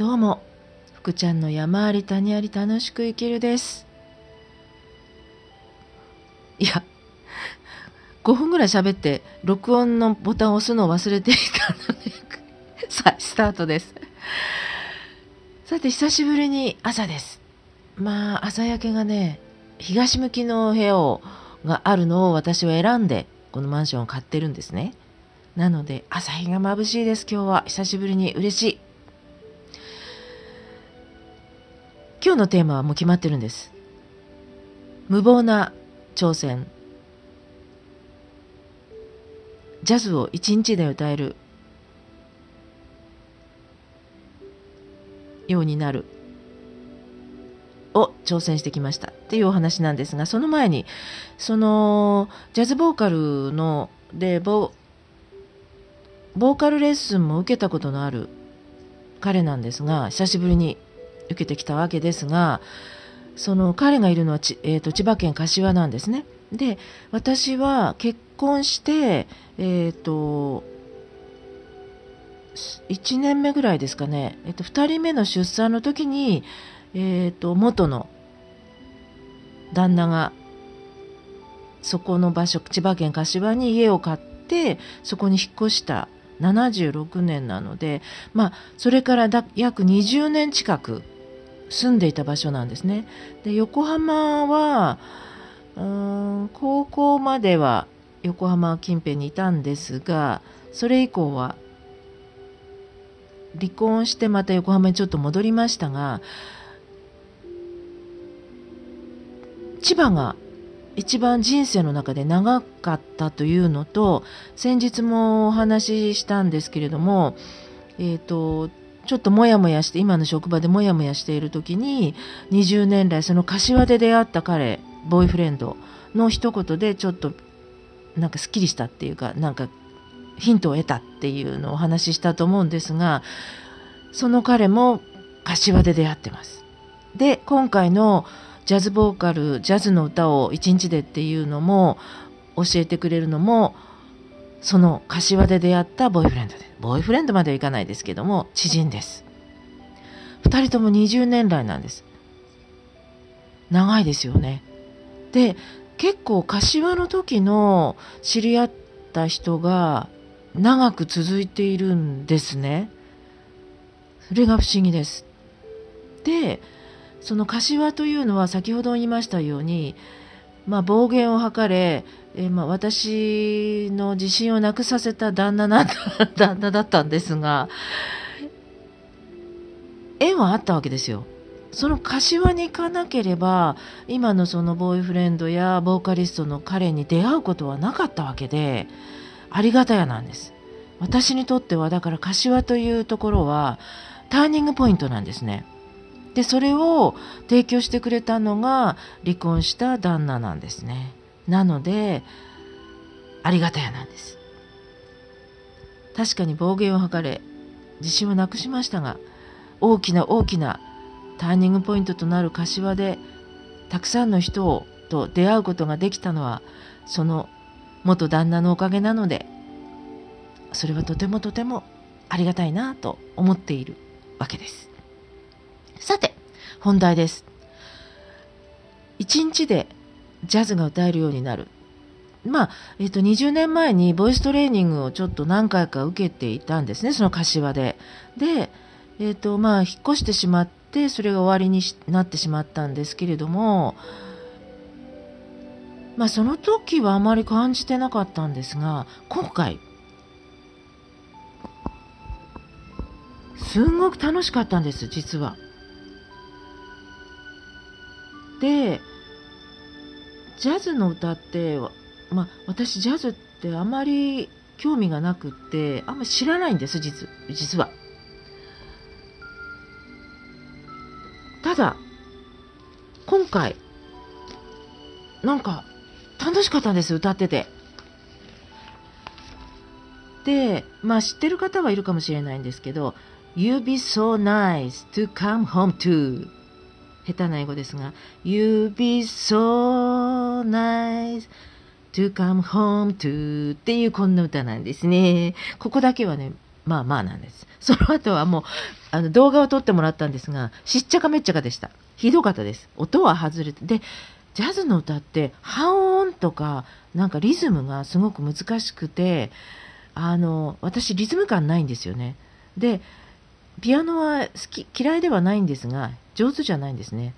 どうも。福ちゃんの山あり谷あり楽しく生きるです。いや5分ぐらい喋って録音のボタンを押すのを忘れていたので さあスタートです。さて久しぶりに朝です。まあ朝焼けがね東向きの部屋をがあるのを私は選んでこのマンションを買ってるんですね。なので朝日が眩しいです。今日は。久しぶりに嬉しい。今日のテーマはもう決まってるんです。無謀な挑戦。ジャズを一日で歌える。ようになる。を挑戦してきました。っていうお話なんですがその前にそのジャズボーカルのでボボーカルレッスンも受けたことのある彼なんですが久しぶりに受けてきたわけですがその彼がいるのはち、えーと、千葉県柏なんですね。で私は結婚して、えーと、1年目ぐらいですかね、えーと、2人目の出産の時に、えー、と元の旦那がそこの場所千葉県柏に家を買ってそこに引っ越した76年なので、まあ、それからだ約20年近く住んでいた場所なんですね。で横浜はうん高校までは横浜近辺にいたんですがそれ以降は離婚してまた横浜にちょっと戻りましたが千葉が一番人生の中で長かったというのと先日もお話ししたんですけれども、えーと、ちょっともやもやして今の職場でもやもやしている時に20年来その柏で出会った彼ボーイフレンドの一言でちょっとなんかすっきりしたっていうかなんかヒントを得たっていうのをお話ししたと思うんですがその彼も柏で出会ってます。で今回のジャズボーカルジャズの歌を一日でっていうのも教えてくれるのもその柏で出会ったボーイフレンドでボーイフレンドまではいかないですけども知人です。2人とも20年来なんです。長いですよね。で結構柏の時の知り合った人が長く続いているんですね。それが不思議です。でその柏というのは先ほど言いましたように、まあ、暴言を吐かれ、えー、まあ、私の自信をなくさせた旦那なんだ 旦那だったんですが縁はあったわけですよ。その柏に行かなければ今のそのボーイフレンドやボーカリストの彼に出会うことはなかったわけでありがたやなんです。私にとってはだから柏というところはターニングポイントなんですね。でそれを提供してくれたのが離婚した旦那なんですねなのでありがたやなんです確かに暴言を吐かれ自信をなくしましたが大きな大きなターニングポイントとなる柏でたくさんの人をと出会うことができたのはその元旦那のおかげなのでそれはとてもとてもありがたいなと思っているわけです。さて、本題です。一日でジャズが歌えるようになる。まあ、えっと、20年前にボイストレーニングをちょっと何回か受けていたんですね、その柏で。で、えっと、まあ、引っ越してしまって、それが終わりになってしまったんですけれども、まあ、その時はあまり感じてなかったんですが、今回、すんごく楽しかったんです、実は。でジャズの歌ってまあ私ジャズってあまり興味がなくってあんまり知らないんです実実は。ただ今回なんか楽しかったんです歌ってて。でまあ知ってる方はいるかもしれないんですけど「You be so nice to come home to」下手な英語ですが、You be so nice to come home to っていうこんな歌なんですね。ここだけはね、まあまあなんです。その後はもう、あの動画を撮ってもらったんですが、しっちゃかめっちゃかでした。ひどかったです。音は外れて。で、ジャズの歌って半音とか、なんかリズムがすごく難しくて、あの、私リズム感ないんですよね。で、ピアノは好き、嫌いではないんですが、上手じゃないんですね。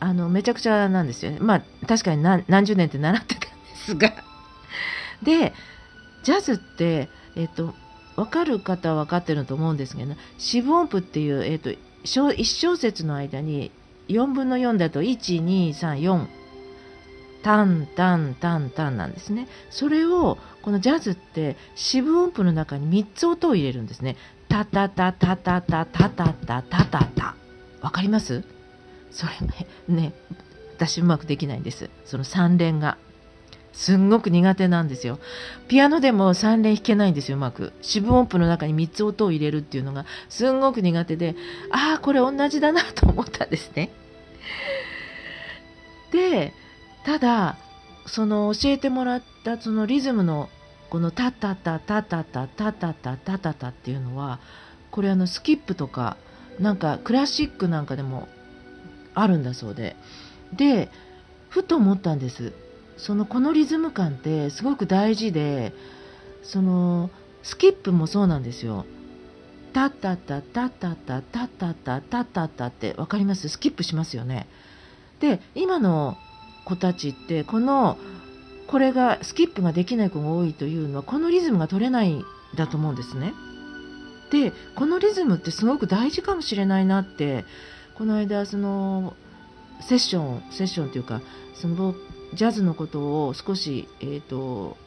あの、めちゃくちゃなんですよね。まあ、確かに何何十年って習ってたんですが。で、ジャズって、えっと、分かる方は分かってると思うんですけど、四分音符っていう、えっと、1小節の間に4分の4だと1、2、3、4、タンタンタンタンなんですね。それを、このジャズって四分音符の中に3つ音を入れるんですね。タタタタタタタタタタタタ。わかります？それね、私うまくできないんです。その3連が。すんごく苦手なんですよ。ピアノでも3連弾けないんですよ、うまく。四分音符の中に3つ音を入れるっていうのがすんごく苦手で、ああ、これ同じだなと思ったんですね。で、ただ、その教えてもらったそのリズムのこのタタタタタタタタタタタタっていうのは、これあのスキップとか、なんかクラシックなんかでもあるんだそうで。で、ふと思ったんです。そのこのリズム感ってすごく大事でそのスキップもそうなんですよ。タタタタタタタタタタタタって分かります？スキップしますよね。で今の子たちってこのこれがスキップができない子が多いというのはこのリズムが取れないんだと思うんですね。でこのリズムってすごく大事かもしれないなってこの間そのセッションセッションというかそのジャズのことを少し、えーと、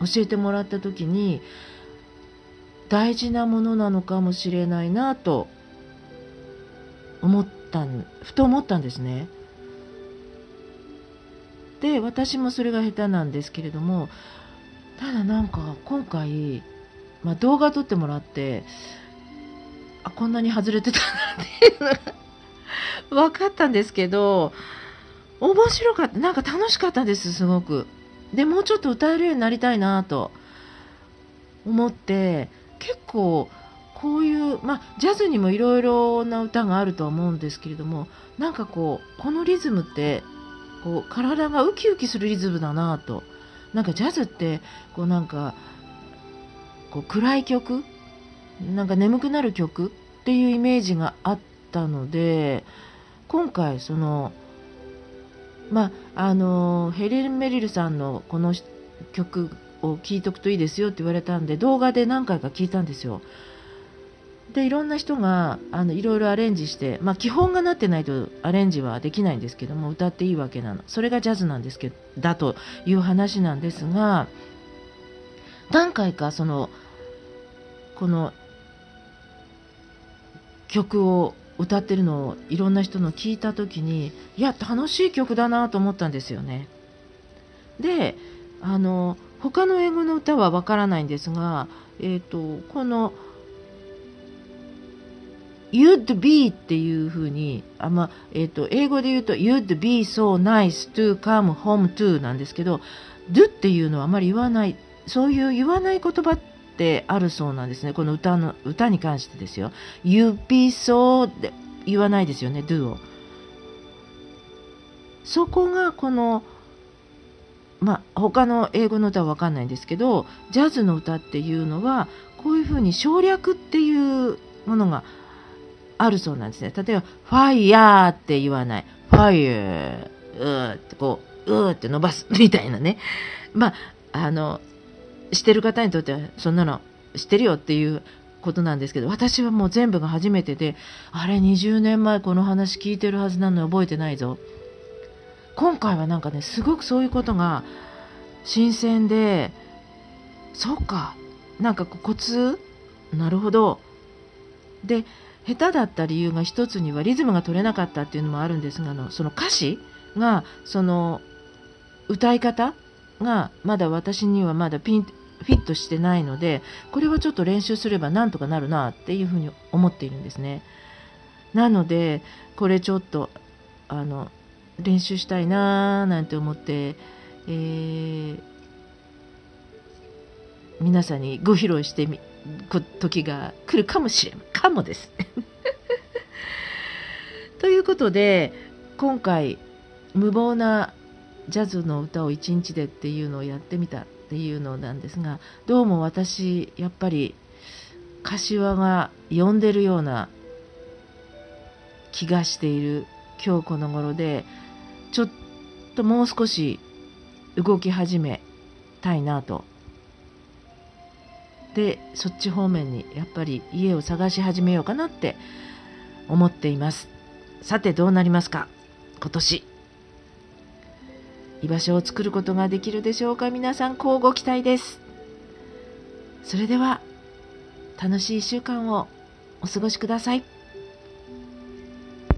教えてもらった時に大事なものなのかもしれないなと思ったふと思ったんですね。で私もそれが下手なんですけれどもただなんか今回、まあ、動画撮ってもらってあこんなに外れてたなっていうのが 分かったんですけど面白かった。なんか楽しかったです、すごく。で、もうちょっと歌えるようになりたいなと思って、結構、こういう、まあ、ジャズにもいろいろな歌があるとは思うんですけれども、なんかこう、このリズムって、こう、体がウキウキするリズムだなと。なんかジャズって、こうなんか、こう暗い曲？なんか眠くなる曲？っていうイメージがあったので、今回その、まあ、あのヘレン・メリルさんのこの曲を聴いとくといいですよって言われたんで動画で何回か聞いたんですよ。でいろんな人があのいろいろアレンジして、まあ、基本がなってないとアレンジはできないんですけども歌っていいわけなのそれがジャズなんですけどだという話なんですが何回かそのこの曲を歌ってるのをいろんな人の聞いた時にいや楽しい曲だなと思ったんですよね。であの他の英語の歌はわからないんですが、えーと、この「You'd be」っていうふうにあ、まえーと、英語で言うと「You'd be so nice to come home to」なんですけど「do」っていうのはあまり言わないそういう言わない言葉ってあるそうなんですね。この歌の、歌に関してですよ。you'd be so って言わないですよね、do を。そこがこの、まあ、他の英語の歌はわかんないんですけど、ジャズの歌っていうのは、こういうふうに省略っていうものがあるそうなんですね。例えば、ファイヤーって言わない。ファイヤー、うーってこう、うーって伸ばす みたいなね。まあ、あの、してる方にとってはそんなの知ってるよっていうことなんですけど私はもう全部が初めてであれ20年前この話聞いてるはずなのに覚えてないぞ今回はなんかねすごくそういうことが新鮮でそうかなんかコツ？なるほどで下手だった理由が一つにはリズムが取れなかったっていうのもあるんですがあのその歌詞がその歌い方がまだ私にはまだピンフィットしてないのでこれはちょっと練習すればなんとかなるなっていうふうに思っているんですね。なのでこれちょっとあの練習したいなーなんて思って、えー、皆さんにご披露してみ時が来るかもしれんかもです。ということで今回無謀なジャズの歌を一日でっていうのをやってみたっていうのなんですがどうも私やっぱり柏が呼んでるような気がしている今日この頃でちょっともう少し動き始めたいなとでそっち方面にやっぱり家を探し始めようかなって思っています。さてどうなりますか？今年。居場所を作ることができるでしょうか？皆さん交互期待です。それでは楽しい1週間をお過ごしください。